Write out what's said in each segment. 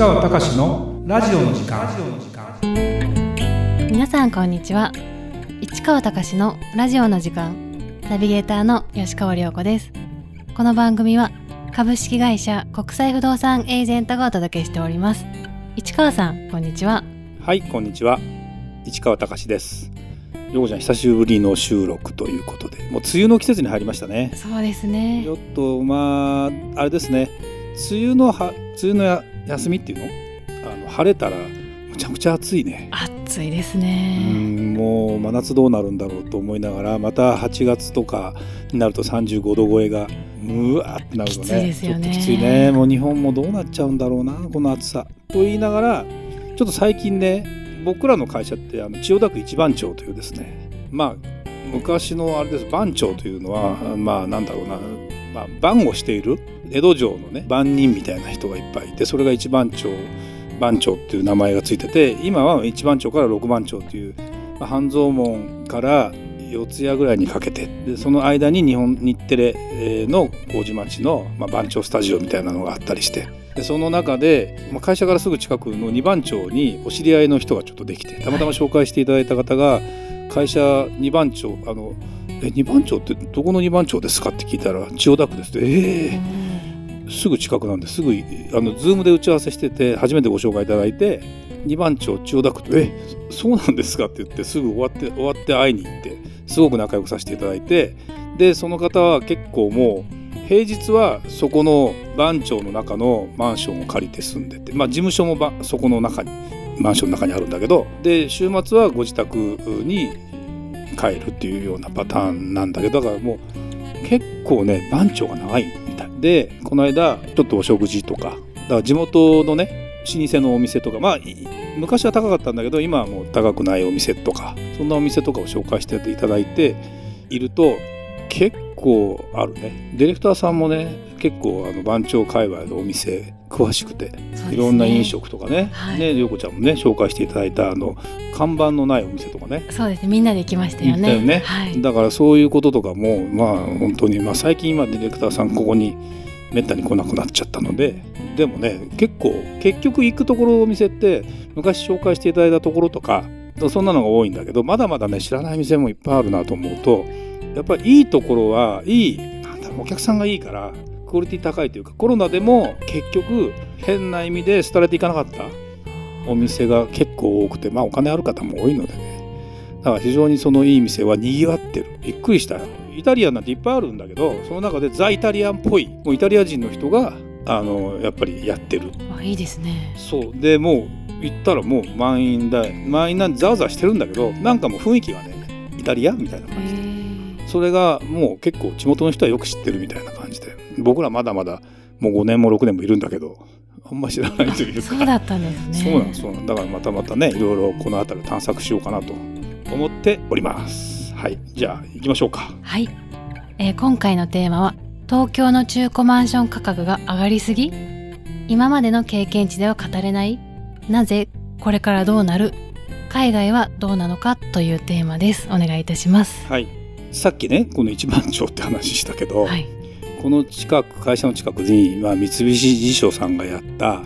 川隆のラジオの時間。皆さんこんにちは。市川隆のラジオの時間。ナビゲーターの吉川良子です。この番組は株式会社国際不動産エージェントがお届けしております。市川さんこんにちは。はいこんにちは。市川隆です。ようちゃん久しぶりの収録ということで。もう梅雨の季節に入りましたね。そうですね。ちょっとまああれですね。梅雨のは梅雨のや休みっていうの？あの晴れたらむちゃくちゃ暑いね。暑いですうねんもう真夏どうなるんだろうと思いながらまた8月とかになると35度超えがうわーってなるとね。ですよね。ちょっときついね。もう日本もどうなっちゃうんだろうなこの暑さ。と言いながらちょっと最近ね僕らの会社ってあの千代田区一番町というですねまあ昔のあれです番町というのはまあなんだろうな、まあ、番をしている江戸城のね番人みたいな人がいっぱいいてそれが一番町番町っていう名前がついてて今は一番町から六番町っていう、まあ、半蔵門から四谷ぐらいにかけてでその間に日本日テレの麹町の、まあ、番町スタジオみたいなのがあったりしてでその中で、まあ、会社からすぐ近くの二番町にお知り合いの人がちょっとできてたまたま紹介していただいた方が会社二番町あのえ二番町ってどこの二番町ですかって聞いたら千代田区ですって。ええすぐ近くなんですぐあのズームで打ち合わせしてて初めてご紹介いただいて二番町千代田区って「えそうなんですか?」って言ってすぐ終わって終わって会いに行ってすごく仲良くさせていただいてでその方は結構もう平日はそこの番町の中のマンションを借りて住んでてまあ事務所もそこの中にマンションの中にあるんだけどで週末はご自宅に帰るっていうようなパターンなんだけどだからもう結構ね番長が長いでこの間ちょっとお食事とかだから地元のね老舗のお店とかまあ昔は高かったんだけど今はもう高くないお店とかそんなお店とかを紹介していただいていると結構あるね。ディレクターさんもね結構あの番長界隈のお店詳しくてね。いろんな飲食とかねはい。ね陽子ちゃんもね紹介していただいたあの看板のないお店とかね。そうですね。みんなで行きましたよね。よね。はい。だからそういうこととかもまあ本当に、まあ、最近今ディレクターさんここにめったに来なくなっちゃったのででもね結構結局行くところお店って昔紹介していただいたところとかそんなのが多いんだけどまだまだね知らない店もいっぱいあるなと思うとやっぱりいいところはいいなんだろうお客さんがいいからクオリティ高いというかコロナでも結局変な意味で廃れていかなかったお店が結構多くてまあお金ある方も多いのでね。だから非常にそのいい店は賑わってる。びっくりした。よイタリアンなんていっぱいあるんだけどその中でザ・イタリアンっぽいもうイタリア人の人があのやっぱりやってる。あいいですね。そう。でもう行ったらもう満員だ満員なんでざわざわしてるんだけどなんかもう雰囲気がねイタリアンみたいなへ感じで。ー。それがもう結構地元の人はよく知ってるみたいな感じで僕らまだまだもう5年も6年もいるんだけどあんま知らないというか。そうだったんですね。そうなんそうなんだからまたまたねいろいろこの辺りを探索しようかなと思っております。はいじゃあ行きましょうか。はい、えー今回のテーマは東京の中古マンション価格が上がりすぎ？今までの経験値では語れない？なぜこれからどうなる？海外はどうなのかというテーマです。お願いいたします。はい。さっきねこの一番町って話したけど、はいこの近く会社の近くに、まあ、三菱地所さんがやった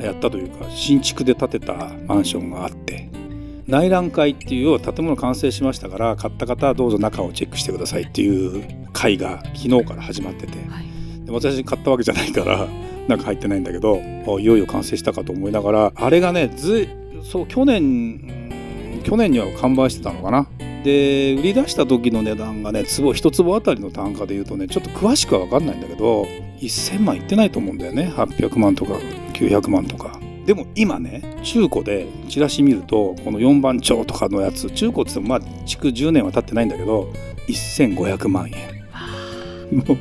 やったというか新築で建てたマンションがあって内覧会っていう建物完成しましたから買った方はどうぞ中をチェックしてくださいっていう会が昨日から始まっててはい。で私買ったわけじゃないから中入ってないんだけどあいよいよ完成したかと思いながらあれがねずそう去年うん去年には完売してたのかな。で売り出した時の値段がね坪一坪あたりの単価で言うとねちょっと詳しくは分かんないんだけど1000万いってないと思うんだよね。800万とか900万とか。でも今ね中古でチラシ見るとこの4番町とかのやつ中古って言ってもまあ築10年は経ってないんだけど1500万円。もう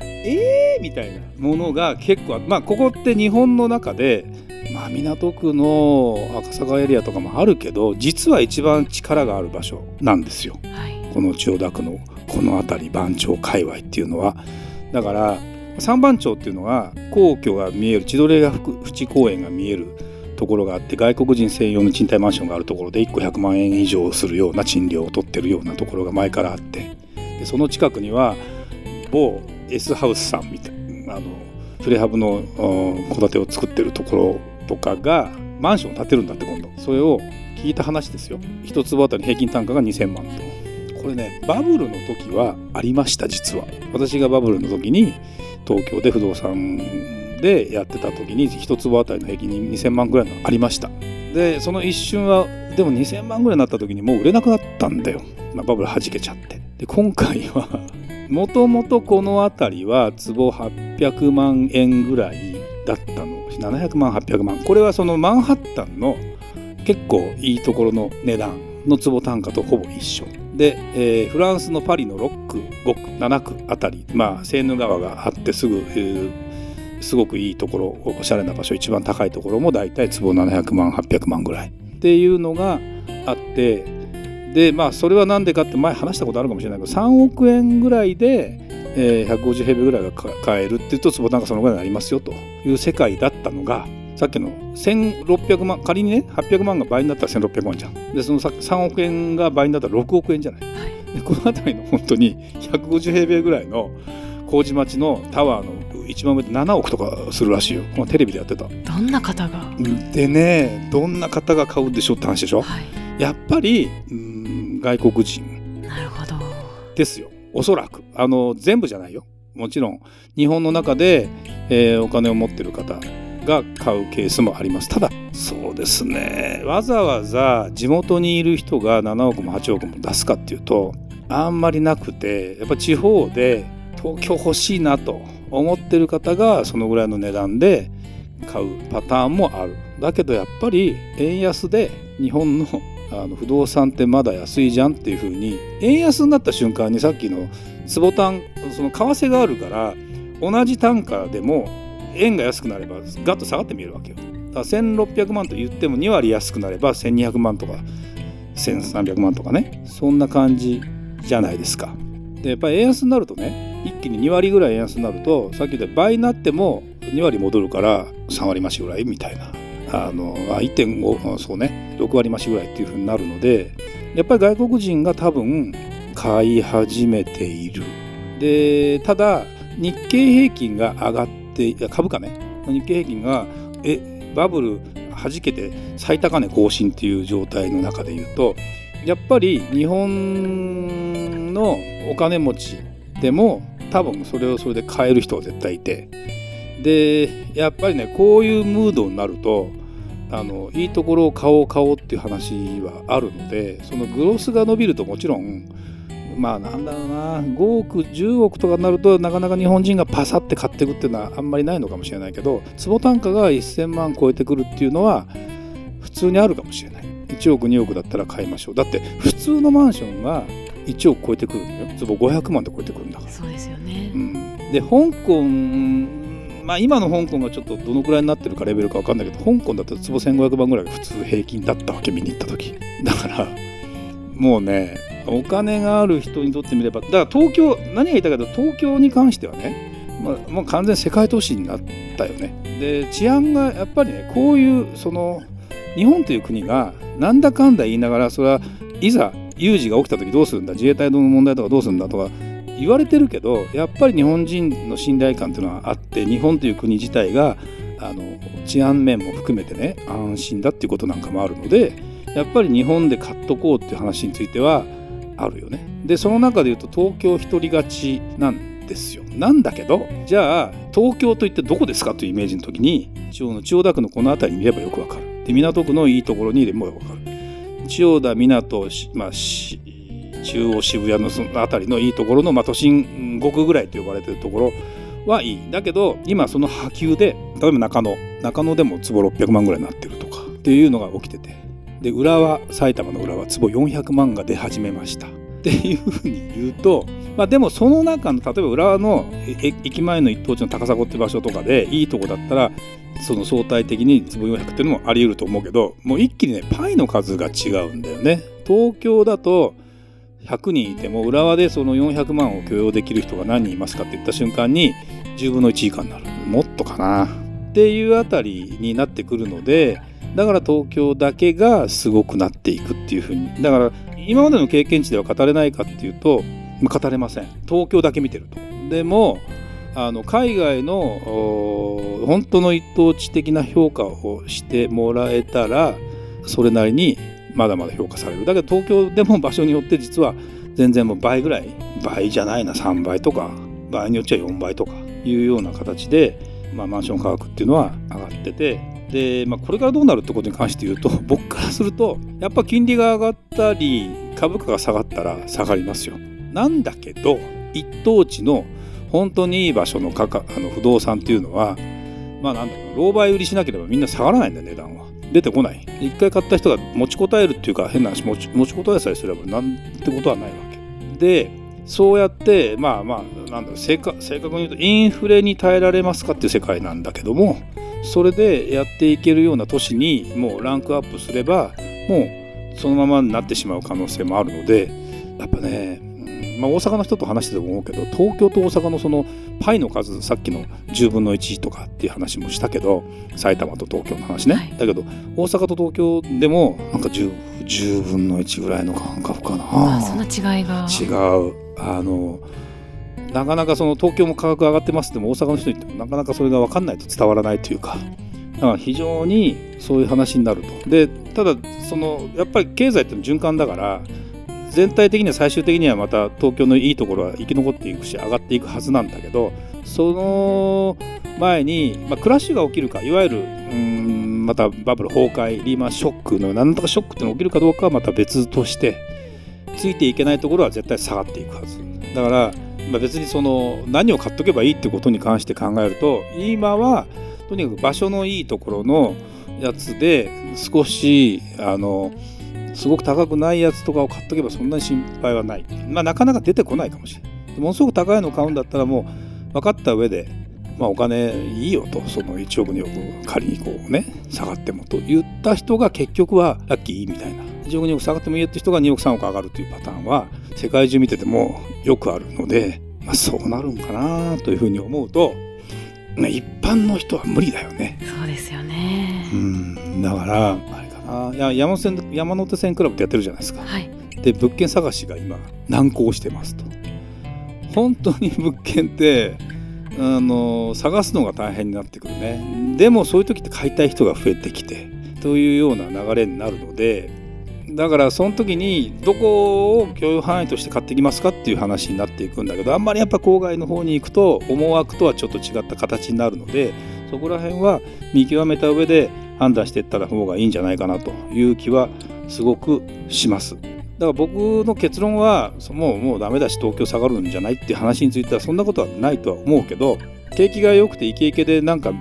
えーみたいなものが結構あまあここって日本の中でまあ港区の赤坂エリアとかもあるけど実は一番力がある場所なんですよ。はい。この千代田区のこの辺り番町界隈っていうのは。だから三番町っていうのが皇居が見える千鳥ヶ淵公園が見えるところがあって外国人専用の賃貸マンションがあるところで1個100万円以上するような賃料を取ってるようなところが前からあってでその近くには某 S ハウスさんみたいなあのプレハブの戸建てを作ってるところとかがマンションを建てるんだって今度。それを聞いた話ですよ。一坪あたり平均単価が2000万と。これねバブルの時はありました実は。私がバブルの時に東京で不動産でやってた時に一坪あたりの平均2000万ぐらいのありました。でその一瞬はでも2000万ぐらいになった時にもう売れなくなったんだよ、まあ、バブル弾けちゃって。で今回はもともとこの辺りは坪800万円ぐらいだったの700万800万。これはそのマンハッタンの結構いいところの値段の坪単価とほぼ一緒。で、えー、フランスのパリの6区5区7区あたりまあセーヌ川があってすぐ、えー、すごくいいところおしゃれな場所一番高いところもだいたい坪700万800万ぐらい。っていうのがあってでまあそれは何でかって前話したことあるかもしれないけど3億円ぐらいで、えー、150平米ぐらいが買えるっていうと坪単価そのぐらいになりますよという世界だったのがさっきの1600万仮にね800万が倍になったら1600万じゃん。でその3億円が倍になったら6億円じゃない、はい、でこの辺りの本当に150平米ぐらいの麹町のタワーの一番上で7億とかするらしいよ。このテレビでやってた。どんな方が？でねどんな方が買うでしょうって話でしょ、はい、やっぱりうん外国人。なるほど。ですよおそらくあの全部じゃないよ。もちろん日本の中で、えー、お金を持ってる方が買うケースもあります。ただそうですね。わざわざ地元にいる人が7億も8億も出すかっていうとあんまりなくてやっぱ地方で東京欲しいなと思ってる方がそのぐらいの値段で買うパターンもある。だけどやっぱり円安で日本のあの不動産ってまだ安いじゃんっていうふうに円安になった瞬間にさっきの坪単その為替があるから同じ単価でも円が安くなればガッと下がって見えるわけよ。だから1600万と言っても2割安くなれば1200万とか1300万とかねそんな感じじゃないですか。でやっぱり円安になるとね一気に2割ぐらい円安になるとさっき言った倍になっても2割戻るから3割増しぐらいみたいなあのあ1.5そうね。6割増しぐらいっていうふうになるのでやっぱり外国人が多分買い始めている。でただ日経平均が上がってって株価ね。日経平均がえバブルはじけて最高値更新っていう状態の中で言うとやっぱり日本のお金持ちでも多分それをそれで買える人は絶対いて。でやっぱりねこういうムードになるとあのいいところを買おう買おうっていう話はあるのでそのグロスが伸びるともちろんまあなんだろうな5億10億とかになるとなかなか日本人がパサって買っていくっていうのはあんまりないのかもしれないけど坪単価が1000万超えてくるっていうのは普通にあるかもしれない。1億2億だったら買いましょう。だって普通のマンションが1億超えてくるんだよ。坪500万で超えてくるんだから。そうですよね、うん、で香港まあ今の香港がちょっとどのくらいになってるかレベルか分かんないけど香港だったら坪1500万ぐらい普通平均だったわけ見に行った時。だからもうねお金がある人にとってみればだから東京何が言いたいかと東京に関してはね、まあ、もう完全世界都市になったよね。で治安がやっぱりねこういうその日本という国がなんだかんだ言いながらそれはいざ有事が起きた時どうするんだ自衛隊の問題とかどうするんだとか言われてるけどやっぱり日本人の信頼感っていうのはあって日本という国自体があの治安面も含めてね安心だっていうことなんかもあるのでやっぱり日本で買っとこうっていう話についてはあるよね。でその中で言うと東京一人勝ちなんですよ。なんだけどじゃあ東京といってどこですかというイメージの時に中央の千代田区のこの辺りに見ればよくわかる。で港区のいいところにいればわかる。千代田港、まあ、中央渋谷のその辺りのいいところの、まあ、都心5区ぐらいと呼ばれてるところはいい。だけど今その波及で例えば中野中野でも坪600万ぐらいになってるとかっていうのが起きててで浦和埼玉の浦和坪400万が出始めましたっていうふうに言うと、まあ、でもその中の例えば浦和の駅前の一等地の高砂って場所とかでいいとこだったらその相対的に坪400っていうのもあり得ると思うけどもう一気にねパイの数が違うんだよね。東京だと100人いても浦和でその400万を許容できる人が何人いますかって言った瞬間に10分の1以下になる。もっとかな。っていうあたりになってくるのでだから東京だけがすごくなっていくっていうふうに。だから今までの経験値では語れないかっていうと語れません。東京だけ見てると。でもあの海外の本当の一等地的な評価をしてもらえたらそれなりにまだまだ評価されるだけど東京でも場所によって実は全然もう倍ぐらい倍じゃないな3倍とか場合によっちゃ4倍とかいうような形で、まあ、マンション価格っていうのは上がっててで、まあ、これからどうなるってことに関して言うと 僕からするとやっぱ金利が上がったり株価が下がったら下がりますよ。なんだけど一等地の本当にいい場所の価格あの不動産っていうのはまあなんだろう老媒売りしなければみんな下がらないんだ値段は。出てこない。一回買った人が持ちこたえるっていうか変な話持ち持ちこたえさえすればなんてことはないわけ。でそうやってまあまあなんだろう正確正確に言うとインフレに耐えられますかっていう世界なんだけどもそれでやっていけるような都市にもうランクアップすればもうそのままになってしまう可能性もあるのでやっぱね、まあ、大阪の人と話してても思うけど東京と大阪のそのパイの数さっきの10分の1とかっていう話もしたけど埼玉と東京の話ね、はい。だけど大阪と東京でもなんか 10, 10分の1ぐらいの感覚かな。あそんな違いが。違う。あのなかなかその東京も価格上がってますっても大阪の人に言ってもなかなかそれが分かんないと伝わらないというか。だから非常にそういう話になると。でただそのやっぱり経済って循環だから全体的には最終的にはまた東京のいいところは生き残っていくし上がっていくはずなんだけどその前に、まあ、クラッシュが起きるかいわゆるうんまたバブル崩壊リーマンショックの何とかショックってのが起きるかどうかはまた別としてついていけないところは絶対下がっていくはず。だから、まあ、別にその何を買っとけばいいってことに関して考えると今はとにかく場所のいいところのやつで少しあのすごく高くないやつとかを買っとけばそんなに心配はない。まあなかなか出てこないかもしれない。ものすごく高いのを買うんだったらもう分かった上で、まあお金いいよと、その1億2億仮にこうね、下がってもと言った人が結局はラッキーみたいな。1億2億下がってもいいよって人が2億3億上がるというパターンは世界中見ててもよくあるので、まあそうなるんかなというふうに思うと、まあ一般の人は無理だよね。そうですよねうん、だから、や山手線山手線クラブってやってるじゃないですか。はい。で物件探しが今難航してますと。本当に物件ってあの探すのが大変になってくるね。でもそういう時って買いたい人が増えてきてというような流れになるのでだからその時にどこを許容範囲として買ってきますかっていう話になっていくんだけどあんまりやっぱ郊外の方に行くと思惑とはちょっと違った形になるのでそこら辺は見極めた上で判断していった方がいいんじゃないかなという気はすごくします。だから僕の結論はもうもうダメだし東京下がるんじゃないっていう話についてはそんなことはないとは思うけど景気が良くてイケイケでなんか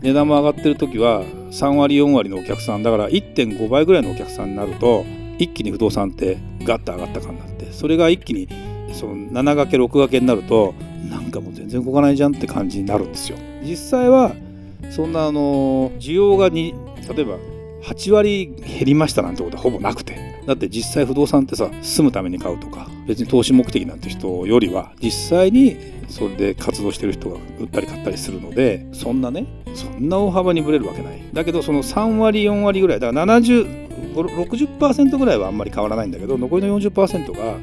値段も上がってる時は3割4割のお客さんだから1.5倍ぐらいのお客さんになると一気に不動産ってガッと上がった感になってそれが一気にその7掛け6掛けになるとなんかもう全然動かないじゃんって感じになるんですよ。実際はそんなあの需要がに例えば8割減りましたなんてことはほぼなくて。だって実際不動産ってさ住むために買うとか別に投資目的なんて人よりは実際にそれで活動してる人が売ったり買ったりするのでそんなねそんな大幅にぶれるわけない。だけどその3割4割ぐらいだから70 60%ぐらいはあんまり変わらないんだけど残りの40%が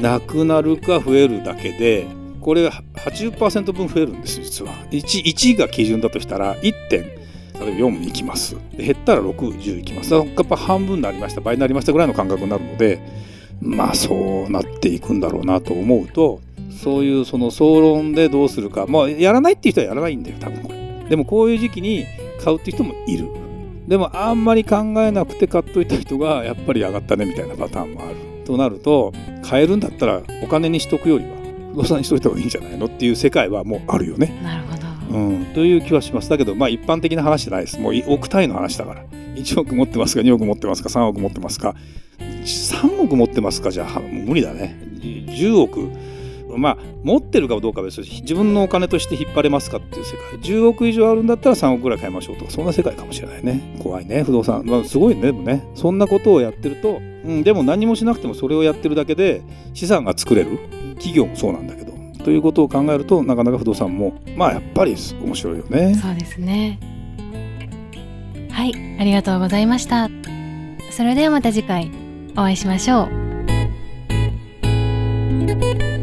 なくなるか増えるだけでこれ80%分増えるんです実は。1, 1が基準だとしたら1点。例えば4いきます。で減ったら610いきます。だからやっぱ半分になりました。倍になりましたぐらいの感覚になるのでまあそうなっていくんだろうなと思うとそういうその総論でどうするか。まあやらないっていう人はやらないんだよ多分これ。でもこういう時期に買うっていう人もいる。でもあんまり考えなくて買っといた人がやっぱり上がったねみたいなパターンもある。となると買えるんだったらお金にしとくよりは不動産にしといた方がいいんじゃないのっていう世界はもうあるよね。なるほどうん、という気はします。だけど、まあ一般的な話じゃないです。もう億単位の話だから。1億持ってますか、2億持ってますか、3億持ってますか。3億持ってますか、じゃあ無理だね。10億。まあ持ってるかどうかは別に自分のお金として引っ張れますかっていう世界10億以上あるんだったら3億ぐらい買いましょうとかそんな世界かもしれないね怖いね不動産、まあ、すごいねでもねそんなことをやってると、うん、でも何もしなくてもそれをやってるだけで資産が作れる企業もそうなんだけどということを考えるとなかなか不動産もまあやっぱり面白いよね。そうですね。はいありがとうございました。それではまた次回お会いしましょう。